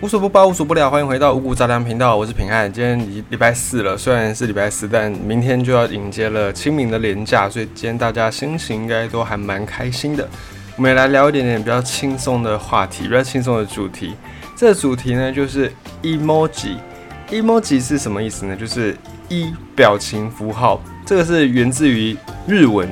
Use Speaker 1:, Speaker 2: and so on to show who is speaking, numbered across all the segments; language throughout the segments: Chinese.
Speaker 1: 无所不包，无所不聊，欢迎回到五谷杂粮频道，我是平汉。今天礼礼拜四了，虽然是礼拜四，但明天就要迎接了清明的连假，所以今天大家心情应该都还蛮开心的。我们也来聊一点点比较轻松的话题，比较轻松的主题。这个主题呢，就是 emoji。emoji 是什么意思呢？就是一表情符号，这个是源自于日文，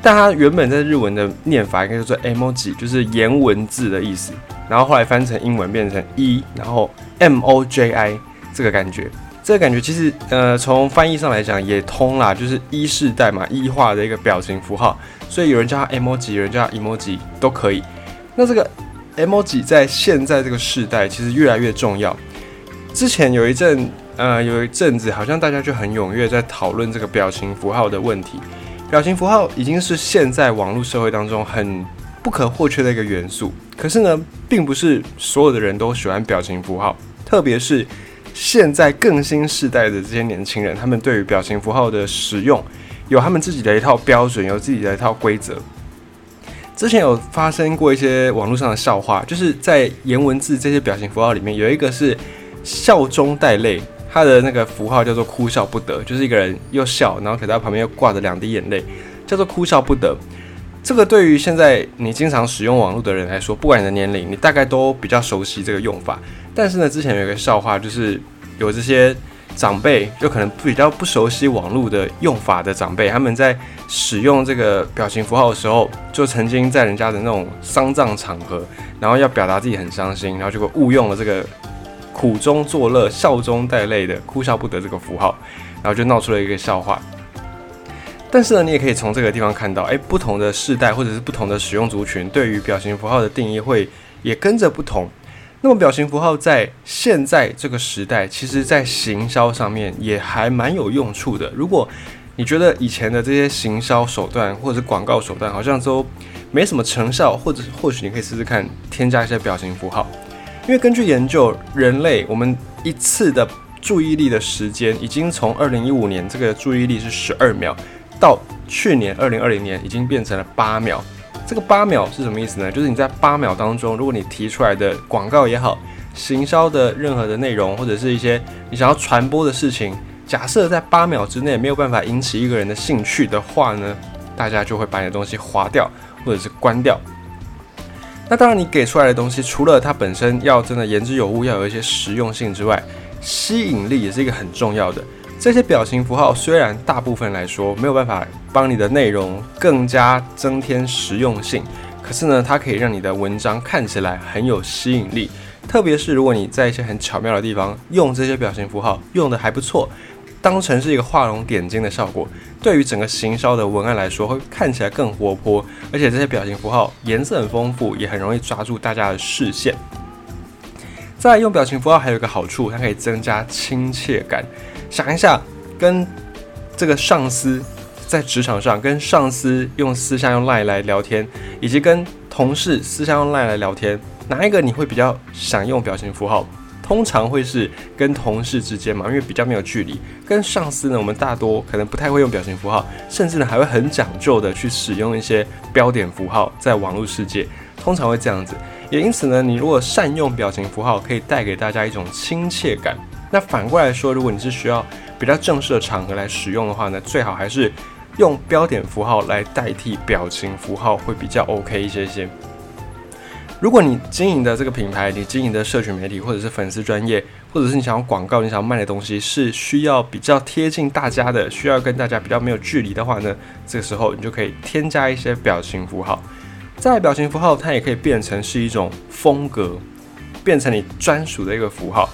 Speaker 1: 但它原本在日文的念法应该叫做 emoji，就是颜文字的意思。然后后来翻成英文变成一，然后 M O J I 这个感觉，这个感觉其实呃从翻译上来讲也通啦，就是一世代嘛，一化的一个表情符号，所以有人叫它 M O J I，有人叫它 emoji 都可以。那这个 emoji 在现在这个世代其实越来越重要。之前有一阵呃有一阵子好像大家就很踊跃在讨论这个表情符号的问题，表情符号已经是现在网络社会当中很不可或缺的一个元素。可是呢，并不是所有的人都喜欢表情符号，特别是现在更新世代的这些年轻人，他们对于表情符号的使用有他们自己的一套标准，有自己的一套规则。之前有发生过一些网络上的笑话，就是在颜文字这些表情符号里面，有一个是笑中带泪，他的那个符号叫做哭笑不得，就是一个人又笑，然后可他旁边又挂着两滴眼泪，叫做哭笑不得。这个对于现在你经常使用网络的人来说，不管你的年龄，你大概都比较熟悉这个用法。但是呢，之前有一个笑话，就是有这些长辈，就可能比较不熟悉网络的用法的长辈，他们在使用这个表情符号的时候，就曾经在人家的那种丧葬场合，然后要表达自己很伤心，然后结果误用了这个苦中作乐、笑中带泪的哭笑不得这个符号，然后就闹出了一个笑话。但是呢，你也可以从这个地方看到，诶，不同的世代或者是不同的使用族群对于表情符号的定义会也跟着不同。那么，表情符号在现在这个时代，其实在行销上面也还蛮有用处的。如果你觉得以前的这些行销手段或者是广告手段好像都没什么成效，或者或许你可以试试看添加一些表情符号，因为根据研究，人类我们一次的注意力的时间已经从二零一五年这个注意力是十二秒。到去年二零二零年已经变成了八秒，这个八秒是什么意思呢？就是你在八秒当中，如果你提出来的广告也好，行销的任何的内容，或者是一些你想要传播的事情，假设在八秒之内没有办法引起一个人的兴趣的话呢，大家就会把你的东西划掉或者是关掉。那当然，你给出来的东西，除了它本身要真的言之有物，要有一些实用性之外，吸引力也是一个很重要的。这些表情符号虽然大部分来说没有办法帮你的内容更加增添实用性，可是呢，它可以让你的文章看起来很有吸引力。特别是如果你在一些很巧妙的地方用这些表情符号用的还不错，当成是一个画龙点睛的效果，对于整个行销的文案来说会看起来更活泼。而且这些表情符号颜色很丰富，也很容易抓住大家的视线。再用表情符号还有一个好处，它可以增加亲切感。想一下，跟这个上司在职场上跟上司用私下用 Line 来聊天，以及跟同事私下用 Line 来聊天，哪一个你会比较想用表情符号？通常会是跟同事之间嘛，因为比较没有距离。跟上司呢，我们大多可能不太会用表情符号，甚至呢还会很讲究的去使用一些标点符号，在网络世界通常会这样子。也因此呢，你如果善用表情符号，可以带给大家一种亲切感。那反过来说，如果你是需要比较正式的场合来使用的话呢，最好还是用标点符号来代替表情符号会比较 OK 一些些。如果你经营的这个品牌，你经营的社群媒体或者是粉丝专业，或者是你想要广告，你想要卖的东西是需要比较贴近大家的，需要跟大家比较没有距离的话呢，这个时候你就可以添加一些表情符号。在表情符号，它也可以变成是一种风格，变成你专属的一个符号。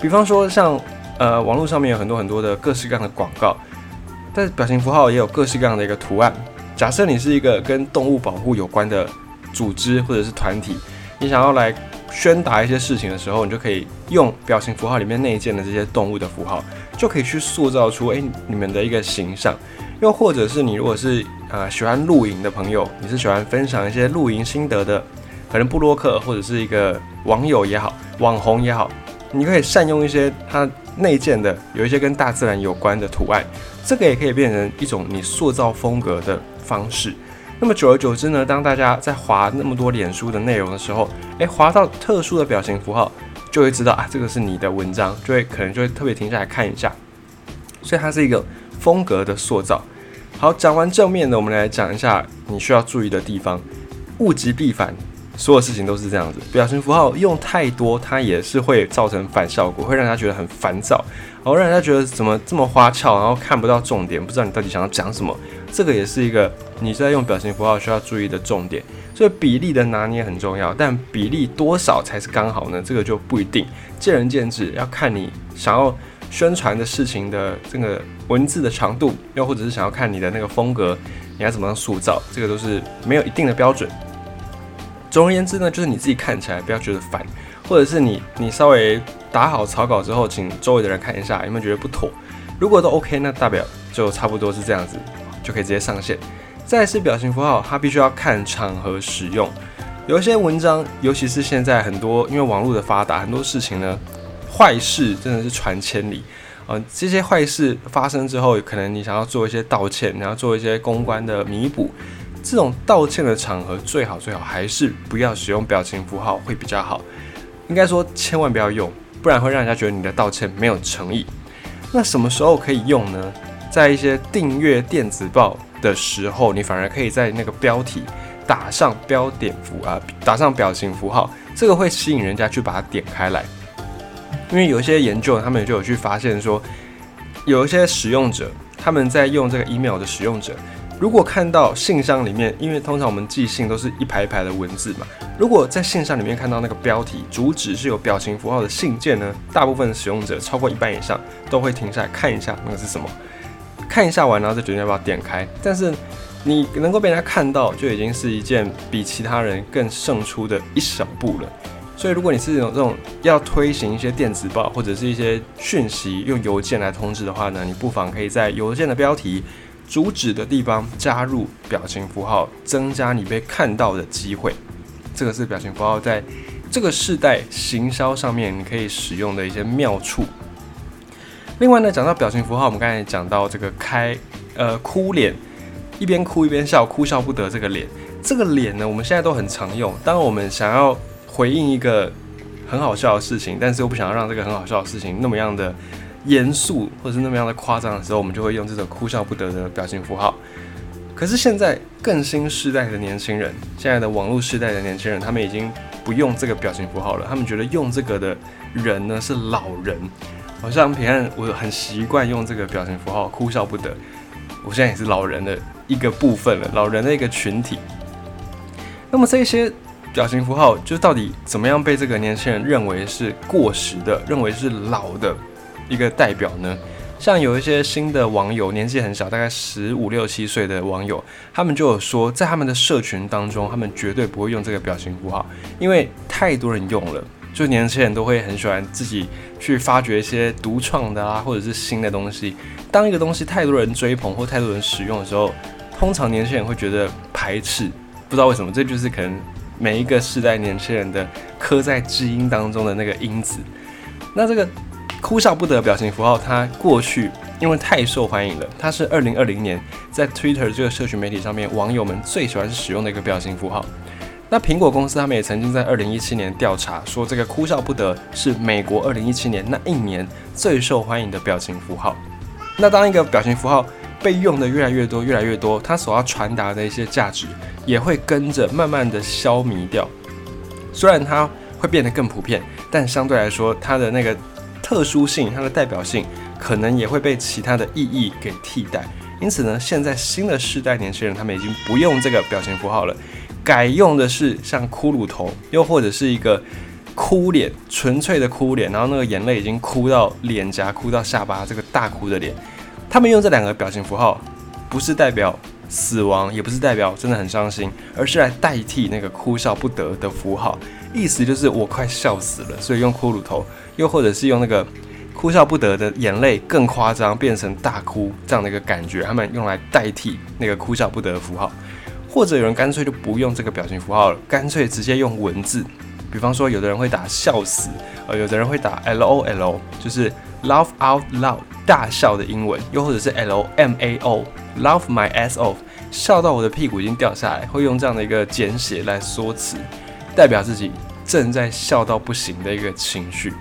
Speaker 1: 比方说，像呃，网络上面有很多很多的各式各样的广告，但表情符号也有各式各样的一个图案。假设你是一个跟动物保护有关的组织或者是团体，你想要来宣达一些事情的时候，你就可以用表情符号里面内建的这些动物的符号，就可以去塑造出诶你们的一个形象。又或者是你如果是呃喜欢露营的朋友，你是喜欢分享一些露营心得的，可能布洛克或者是一个网友也好，网红也好。你可以善用一些它内建的，有一些跟大自然有关的图案，这个也可以变成一种你塑造风格的方式。那么久而久之呢，当大家在划那么多脸书的内容的时候，诶，划到特殊的表情符号，就会知道啊，这个是你的文章，就会可能就会特别停下来看一下。所以它是一个风格的塑造。好，讲完正面的，我们来讲一下你需要注意的地方。物极必反，所有事情都是这样子。表情符号用太多，它也是会造成反效果，会让人家觉得很烦躁，然后让人家觉得怎么这么花俏，然后看不到重点，不知道你到底想要讲什么。这个也是一个你在用表情符号需要注意的重点。所以比例的拿捏很重要，但比例多少才是刚好呢？这个就不一定，见仁见智，要看你想要宣传的事情的这个文字的长度，又或者是想要看你的那个风格，你要怎么样塑造，这个都是没有一定的标准。总而言之呢，就是你自己看起来不要觉得烦，或者是你你稍微打好草稿之后，请周围的人看一下，有没有觉得不妥？如果都 OK，那代表就差不多是这样子，就可以直接上线。再是表情符号，它必须要看场合使用。有一些文章，尤其是现在很多，因为网络的发达，很多事情呢，坏事真的是传千里。呃，这些坏事发生之后，可能你想要做一些道歉，你要做一些公关的弥补，这种道歉的场合，最好最好还是不要使用表情符号会比较好。应该说，千万不要用，不然会让人家觉得你的道歉没有诚意。那什么时候可以用呢？在一些订阅电子报。的时候，你反而可以在那个标题打上标点符啊，打上表情符号，这个会吸引人家去把它点开来。因为有一些研究，他们就有去发现说，有一些使用者他们在用这个 email 的使用者，如果看到信箱里面，因为通常我们寄信都是一排一排的文字嘛，如果在信箱里面看到那个标题主旨是有表情符号的信件呢，大部分使用者超过一半以上都会停下来看一下那个是什么。看一下完，然后再决定要不要点开。但是你能够被人家看到，就已经是一件比其他人更胜出的一小步了。所以，如果你是有这种要推行一些电子报或者是一些讯息用邮件来通知的话呢，你不妨可以在邮件的标题主旨的地方加入表情符号，增加你被看到的机会。这个是表情符号在这个世代行销上面你可以使用的一些妙处。另外呢，讲到表情符号，我们刚才讲到这个开呃哭脸，一边哭一边笑，哭笑不得这个脸，这个脸呢，我们现在都很常用。当我们想要回应一个很好笑的事情，但是又不想要让这个很好笑的事情那么样的严肃，或者是那么样的夸张的时候，我们就会用这种哭笑不得的表情符号。可是现在更新世代的年轻人，现在的网络世代的年轻人，他们已经不用这个表情符号了，他们觉得用这个的人呢是老人。好像平安，我很习惯用这个表情符号，哭笑不得。我现在也是老人的一个部分了，老人的一个群体。那么这些表情符号，就到底怎么样被这个年轻人认为是过时的，认为是老的一个代表呢？像有一些新的网友，年纪很小，大概十五六七岁的网友，他们就有说，在他们的社群当中，他们绝对不会用这个表情符号，因为太多人用了。就年轻人都会很喜欢自己去发掘一些独创的啊，或者是新的东西。当一个东西太多人追捧或太多人使用的时候，通常年轻人会觉得排斥，不知道为什么，这就是可能每一个世代年轻人的刻在基因当中的那个因子。那这个哭笑不得表情符号，它过去因为太受欢迎了，它是二零二零年在 Twitter 这个社群媒体上面网友们最喜欢使用的一个表情符号。那苹果公司他们也曾经在二零一七年调查说，这个哭笑不得是美国二零一七年那一年最受欢迎的表情符号。那当一个表情符号被用的越来越多、越来越多，它所要传达的一些价值也会跟着慢慢的消弭掉。虽然它会变得更普遍，但相对来说，它的那个特殊性、它的代表性可能也会被其他的意义给替代。因此呢，现在新的世代年轻人他们已经不用这个表情符号了。改用的是像骷髅头，又或者是一个哭脸，纯粹的哭脸，然后那个眼泪已经哭到脸颊、哭到下巴，这个大哭的脸。他们用这两个表情符号，不是代表死亡，也不是代表真的很伤心，而是来代替那个哭笑不得的符号，意思就是我快笑死了，所以用骷髅头，又或者是用那个哭笑不得的眼泪更夸张，变成大哭这样的一个感觉，他们用来代替那个哭笑不得的符号。或者有人干脆就不用这个表情符号了，干脆直接用文字。比方说，有的人会打笑死，呃，有的人会打 L O L，就是 laugh out loud 大笑的英文，又或者是 L M A O laugh my ass off 笑到我的屁股已经掉下来，会用这样的一个简写来说辞，代表自己正在笑到不行的一个情绪。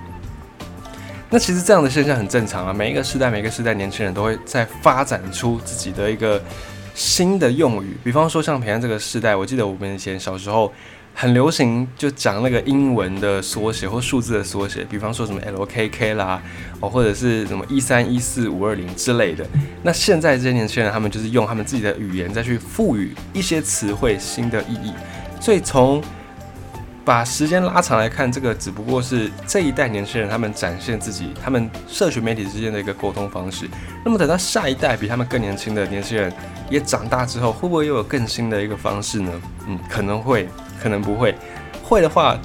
Speaker 1: 那其实这样的现象很正常啊，每一个时代，每个时代年轻人都会在发展出自己的一个新的用语。比方说像平安这个时代，我记得我们以前小时候很流行就讲那个英文的缩写或数字的缩写，比方说什么 LKK 啦，哦或者是什么一三一四五二零之类的。那现在这些年轻人，他们就是用他们自己的语言再去赋予一些词汇新的意义，所以从把时间拉长来看，这个只不过是这一代年轻人他们展现自己，他们社群媒体之间的一个沟通方式。那么等到下一代比他们更年轻的年轻人也长大之后，会不会又有更新的一个方式呢？嗯，可能会，可能不会。会的话，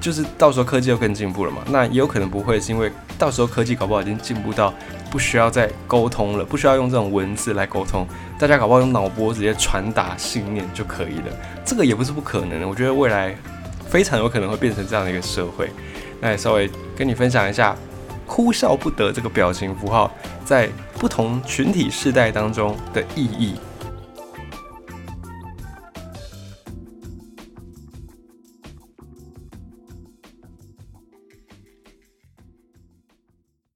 Speaker 1: 就是到时候科技又更进步了嘛。那也有可能不会，是因为到时候科技搞不好已经进步到不需要再沟通了，不需要用这种文字来沟通，大家搞不好用脑波直接传达信念就可以了。这个也不是不可能的。我觉得未来。非常有可能会变成这样的一个社会，那也稍微跟你分享一下“哭笑不得”这个表情符号在不同群体世代当中的意义。